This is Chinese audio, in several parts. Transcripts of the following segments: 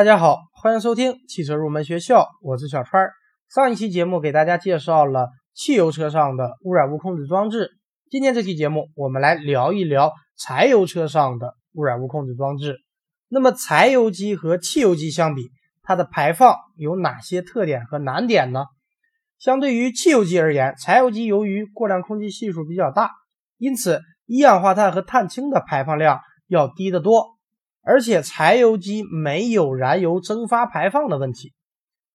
大家好，欢迎收听汽车入门学校，我是小川。上一期节目给大家介绍了汽油车上的污染物控制装置，今天这期节目我们来聊一聊柴油车上的污染物控制装置。那么柴油机和汽油机相比，它的排放有哪些特点和难点呢？相对于汽油机而言，柴油机由于过量空气系数比较大，因此一氧化碳和碳氢的排放量要低得多。而且柴油机没有燃油蒸发排放的问题，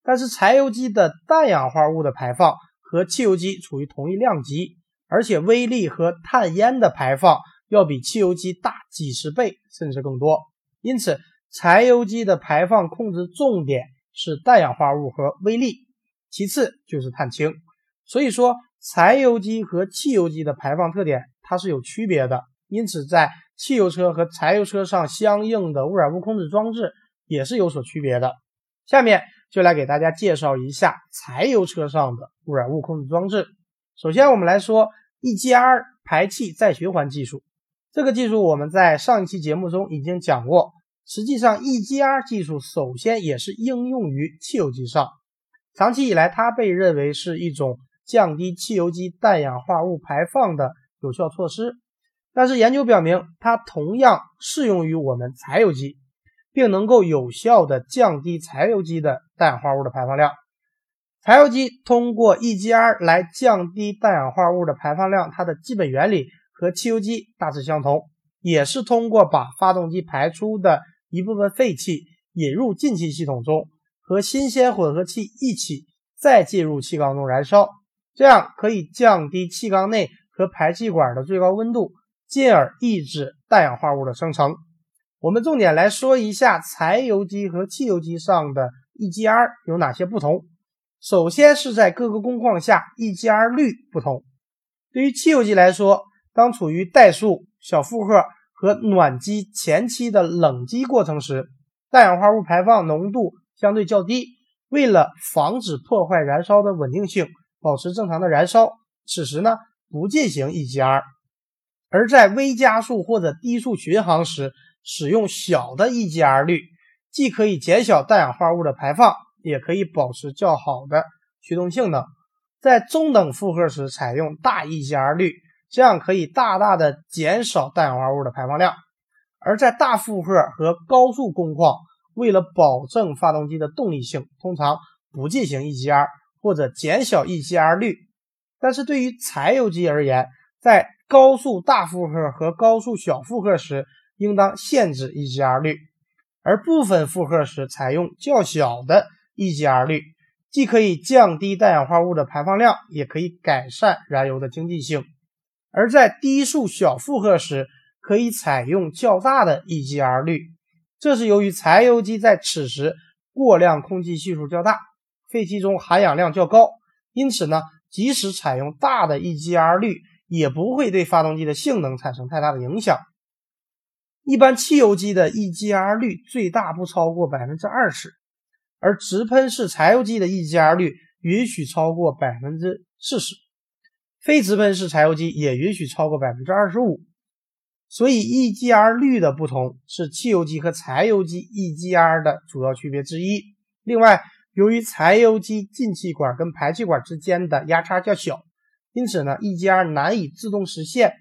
但是柴油机的氮氧化物的排放和汽油机处于同一量级，而且微粒和碳烟的排放要比汽油机大几十倍甚至更多。因此，柴油机的排放控制重点是氮氧化物和微粒，其次就是碳氢。所以说，柴油机和汽油机的排放特点它是有区别的。因此，在汽油车和柴油车上相应的污染物控制装置也是有所区别的。下面就来给大家介绍一下柴油车上的污染物控制装置。首先，我们来说 EGR 排气再循环技术。这个技术我们在上一期节目中已经讲过。实际上，EGR 技术首先也是应用于汽油机上。长期以来，它被认为是一种降低汽油机氮氧化物排放的有效措施。但是研究表明，它同样适用于我们柴油机，并能够有效的降低柴油机的氮氧化物的排放量。柴油机通过 EGR 来降低氮氧化物的排放量，它的基本原理和汽油机大致相同，也是通过把发动机排出的一部分废气引入进气系统中，和新鲜混合气一起再进入气缸中燃烧，这样可以降低气缸内和排气管的最高温度。进而抑制氮氧化物的生成。我们重点来说一下柴油机和汽油机上的 EGR 有哪些不同。首先是在各个工况下 EGR 率不同。对于汽油机来说，当处于怠速、小负荷和暖机前期的冷机过程时，氮氧化物排放浓度相对较低。为了防止破坏燃烧的稳定性，保持正常的燃烧，此时呢不进行 EGR。而在微加速或者低速巡航时，使用小的 EGR 率，既可以减小氮氧化物的排放，也可以保持较好的驱动性能。在中等负荷时，采用大 EGR 率，这样可以大大的减少氮氧化物的排放量。而在大负荷和高速工况，为了保证发动机的动力性，通常不进行 EGR 或者减小 EGR 率。但是对于柴油机而言，在高速大负荷和高速小负荷时，应当限制 EGR 率，而部分负荷时采用较小的 EGR 率，既可以降低氮氧化物的排放量，也可以改善燃油的经济性。而在低速小负荷时，可以采用较大的 EGR 率，这是由于柴油机在此时过量空气系数较大，废气中含氧量较高，因此呢，即使采用大的 EGR 率。也不会对发动机的性能产生太大的影响。一般汽油机的 EGR 率最大不超过百分之二十，而直喷式柴油机的 EGR 率允许超过百分之四十，非直喷式柴油机也允许超过百分之二十五。所以 EGR 率的不同是汽油机和柴油机 EGR 的主要区别之一。另外，由于柴油机进气管跟排气管之间的压差较小。因此呢，EGR 难以自动实现。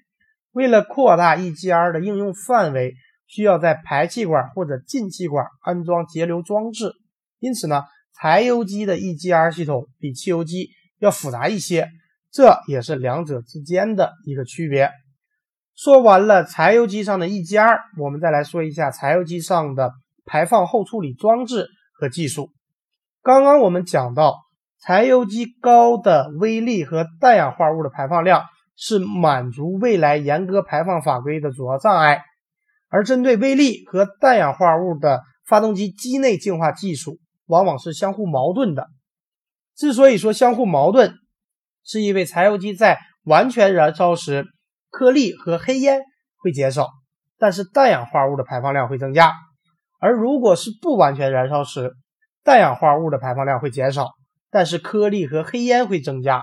为了扩大 EGR 的应用范围，需要在排气管或者进气管安装节流装置。因此呢，柴油机的 EGR 系统比汽油机要复杂一些，这也是两者之间的一个区别。说完了柴油机上的 EGR，我们再来说一下柴油机上的排放后处理装置和技术。刚刚我们讲到。柴油机高的微粒和氮氧化物的排放量是满足未来严格排放法规的主要障碍，而针对微粒和氮氧化物的发动机机内净化技术往往是相互矛盾的。之所以说相互矛盾，是因为柴油机在完全燃烧时，颗粒和黑烟会减少，但是氮氧化物的排放量会增加；而如果是不完全燃烧时，氮氧化物的排放量会减少。但是颗粒和黑烟会增加，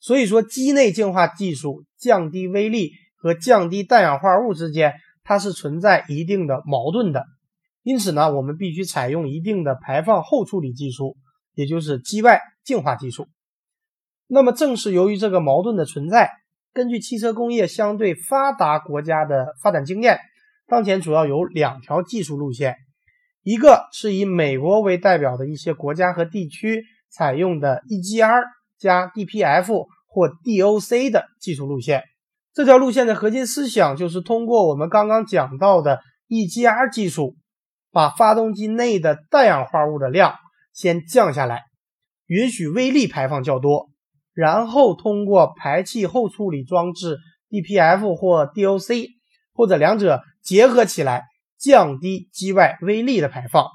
所以说机内净化技术降低微粒和降低氮氧化物之间，它是存在一定的矛盾的。因此呢，我们必须采用一定的排放后处理技术，也就是机外净化技术。那么，正是由于这个矛盾的存在，根据汽车工业相对发达国家的发展经验，当前主要有两条技术路线，一个是以美国为代表的一些国家和地区采用的 EGR 加 DPF 或 DOC 的技术路线。这条路线的核心思想就是通过我们刚刚讲到的 EGR 技术，把发动机内的氮氧化物的量先降下来，允许微粒排放较多。然后通过排气后处理装置 DPF 或 DOC，或者两者结合起来，降低机外微粒的排放。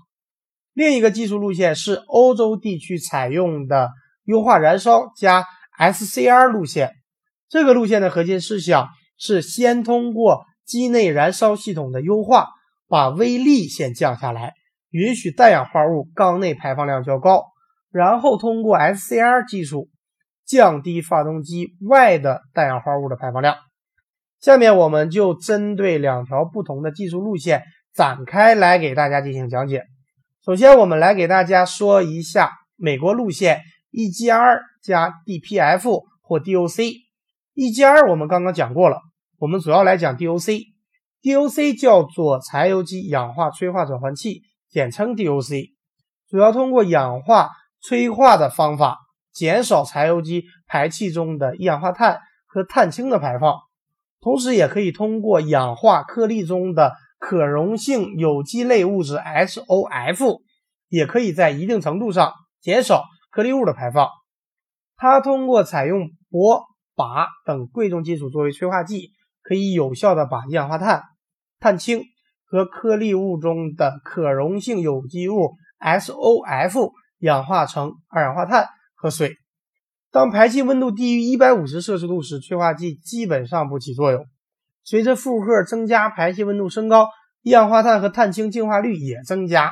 另一个技术路线是欧洲地区采用的优化燃烧加 SCR 路线。这个路线的核心思想是先通过机内燃烧系统的优化，把微粒先降下来，允许氮氧化物缸内排放量较高，然后通过 SCR 技术。降低发动机外的氮氧化物的排放量。下面我们就针对两条不同的技术路线展开来给大家进行讲解。首先，我们来给大家说一下美国路线 EGR 加 DPF 或 DOC。EGR 我们刚刚讲过了，我们主要来讲 DOC。DOC 叫做柴油机氧化催化转换器，简称 DOC，主要通过氧化催化的方法。减少柴油机排气中的一氧化碳和碳氢的排放，同时也可以通过氧化颗粒中的可溶性有机类物质 SOF，也可以在一定程度上减少颗粒物的排放。它通过采用铂、钯等贵重金属作为催化剂，可以有效的把一氧化碳、碳氢和颗粒物中的可溶性有机物 SOF 氧化成二氧化碳。和水，当排气温度低于一百五十摄氏度时，催化剂基本上不起作用。随着负荷增加，排气温度升高，一氧化碳和碳氢净化率也增加。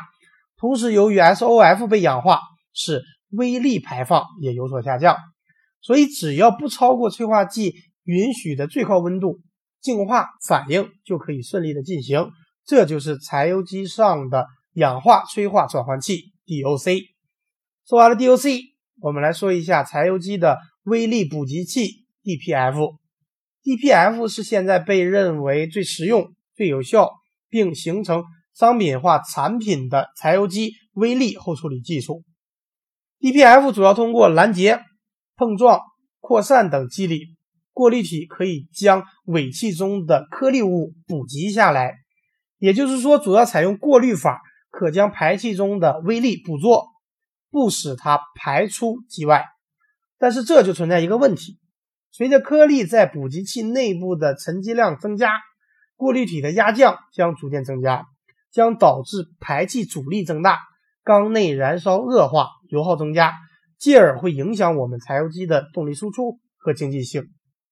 同时，由于 SOF 被氧化，使微粒排放也有所下降。所以，只要不超过催化剂允许的最高温度，净化反应就可以顺利的进行。这就是柴油机上的氧化催化转换器 DOC。说完了 DOC。我们来说一下柴油机的微粒补给器 DPF。DPF 是现在被认为最实用、最有效，并形成商品化产品的柴油机微粒后处理技术。DPF 主要通过拦截、碰撞、扩散等机理，过滤体可以将尾气中的颗粒物补给下来。也就是说，主要采用过滤法，可将排气中的微粒捕捉。不使它排出机外，但是这就存在一个问题：随着颗粒在补给器内部的沉积量增加，过滤体的压降将逐渐增加，将导致排气阻力增大，缸内燃烧恶化，油耗增加，继而会影响我们柴油机的动力输出和经济性。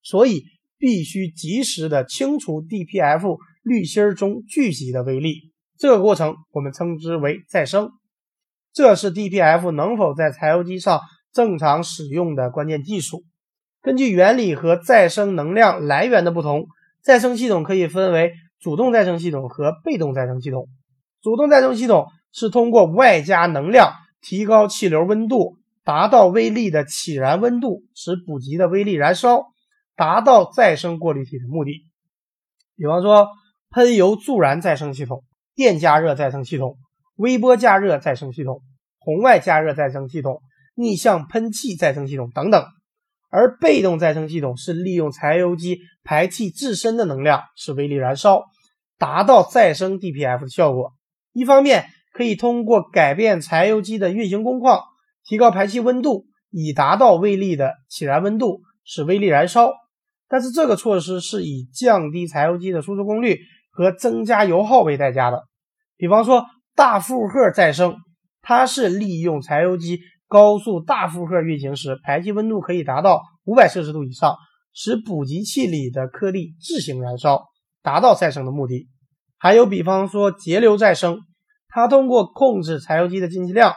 所以必须及时的清除 DPF 滤芯中聚集的微粒，这个过程我们称之为再生。这是 DPF 能否在柴油机上正常使用的关键技术。根据原理和再生能量来源的不同，再生系统可以分为主动再生系统和被动再生系统。主动再生系统是通过外加能量提高气流温度，达到微粒的起燃温度，使补给的微粒燃烧，达到再生过滤体的目的。比方说，喷油助燃再生系统、电加热再生系统。微波加热再生系统、红外加热再生系统、逆向喷气再生系统等等，而被动再生系统是利用柴油机排气自身的能量，使微粒燃烧，达到再生 DPF 的效果。一方面可以通过改变柴油机的运行工况，提高排气温度，以达到微粒的起燃温度，使微粒燃烧。但是这个措施是以降低柴油机的输出功率和增加油耗为代价的。比方说。大负荷再生，它是利用柴油机高速大负荷运行时，排气温度可以达到五百摄氏度以上，使补给器里的颗粒自行燃烧，达到再生的目的。还有，比方说节流再生，它通过控制柴油机的进气量，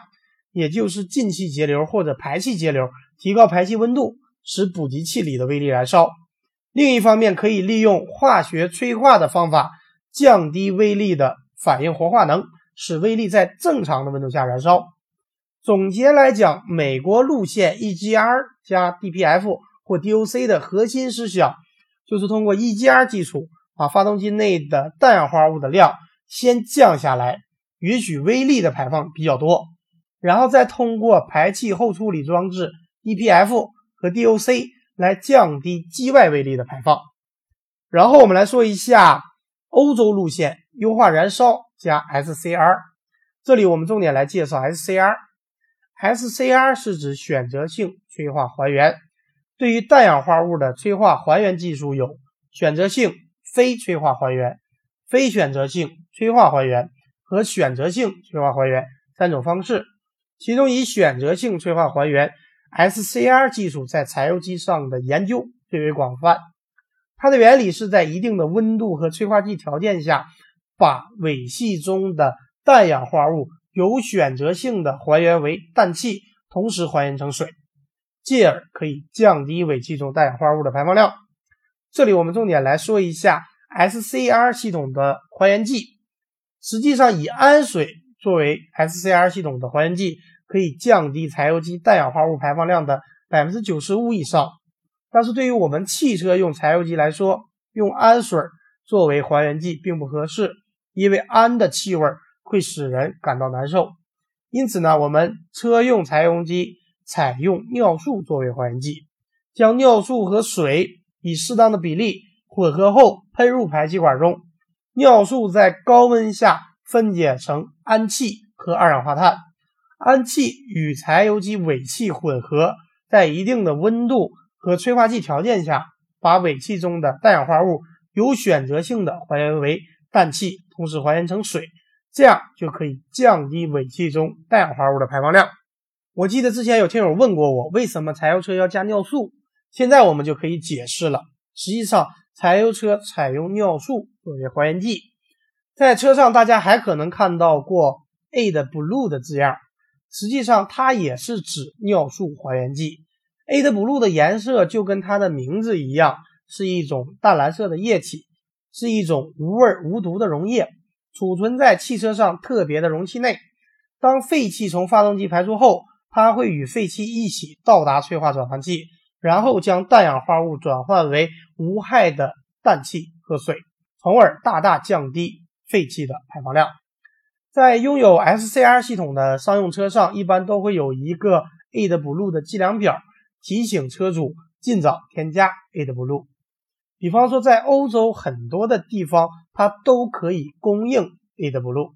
也就是进气节流或者排气节流，提高排气温度，使补给器里的微粒燃烧。另一方面，可以利用化学催化的方法，降低微粒的反应活化能。使微粒在正常的温度下燃烧。总结来讲，美国路线 EGR 加 DPF 或 DOC 的核心思想就是通过 EGR 技术，把发动机内的氮氧化物的量先降下来，允许微粒的排放比较多，然后再通过排气后处理装置 DPF 和 DOC 来降低机外微粒的排放。然后我们来说一下欧洲路线优化燃烧加 SCR，这里我们重点来介绍 SCR。SCR 是指选择性催化还原，对于氮氧化物的催化还原技术有选择性非催化还原、非选择性催化还原和选择性催化还原三种方式。其中以选择性催化还原 SCR 技术在柴油机上的研究最为广泛。它的原理是在一定的温度和催化剂条件下，把尾气中的氮氧化物。有选择性的还原为氮气，同时还原成水，进而可以降低尾气中氮氧化物的排放量。这里我们重点来说一下 SCR 系统的还原剂。实际上，以氨水作为 SCR 系统的还原剂，可以降低柴油机氮氧化物排放量的百分之九十五以上。但是对于我们汽车用柴油机来说，用氨水作为还原剂并不合适，因为氨的气味。会使人感到难受，因此呢，我们车用柴油机采用尿素作为还原剂，将尿素和水以适当的比例混合后喷入排气管中，尿素在高温下分解成氨气和二氧化碳，氨气与柴油机尾气混合，在一定的温度和催化剂条件下，把尾气中的氮氧化物有选择性的还原为氮气，同时还原成水。这样就可以降低尾气中氮氧化物的排放量。我记得之前有听友问过我，为什么柴油车要加尿素？现在我们就可以解释了。实际上，柴油车采用尿素作为还原剂，在车上大家还可能看到过 AdBlue 的字样，实际上它也是指尿素还原剂。AdBlue 的颜色就跟它的名字一样，是一种淡蓝色的液体，是一种无味无毒的溶液。储存在汽车上特别的容器内，当废气从发动机排出后，它会与废气一起到达催化转换器，然后将氮氧化物转换为无害的氮气和水，从而大大降低废气的排放量。在拥有 SCR 系统的商用车上，一般都会有一个 AdBlue 的计量表，提醒车主尽早添加 AdBlue。比方说，在欧洲很多的地方，它都可以供应 AdBlue。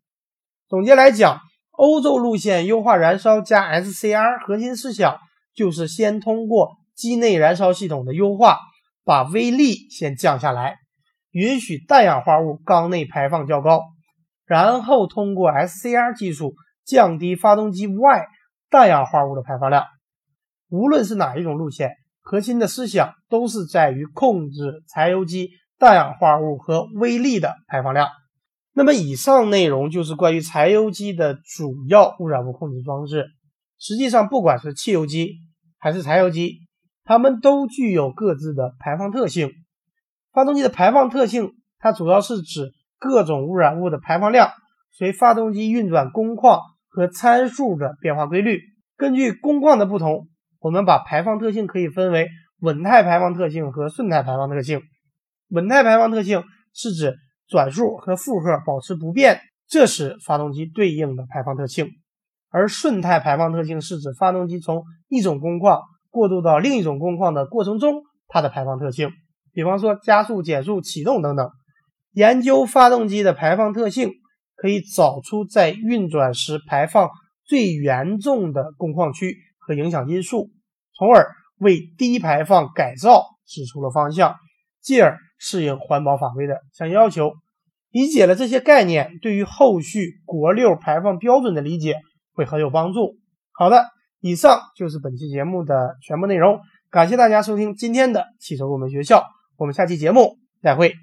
总结来讲，欧洲路线优化燃烧加 SCR 核心思想就是先通过机内燃烧系统的优化，把微粒先降下来，允许氮氧化物缸内排放较高，然后通过 SCR 技术降低发动机外氮氧化物的排放量。无论是哪一种路线。核心的思想都是在于控制柴油机氮氧化物和微粒的排放量。那么，以上内容就是关于柴油机的主要污染物控制装置。实际上，不管是汽油机还是柴油机，它们都具有各自的排放特性。发动机的排放特性，它主要是指各种污染物的排放量随发动机运转工况和参数的变化规律。根据工况的不同。我们把排放特性可以分为稳态排放特性和顺态排放特性。稳态排放特性是指转速和负荷保持不变，这时发动机对应的排放特性；而顺态排放特性是指发动机从一种工况过渡到另一种工况的过程中它的排放特性。比方说加速、减速、启动等等。研究发动机的排放特性，可以找出在运转时排放最严重的工况区。和影响因素，从而为低排放改造指出了方向，进而适应环保法规的相应要求。理解了这些概念，对于后续国六排放标准的理解会很有帮助。好的，以上就是本期节目的全部内容，感谢大家收听今天的汽车入门学校，我们下期节目再会。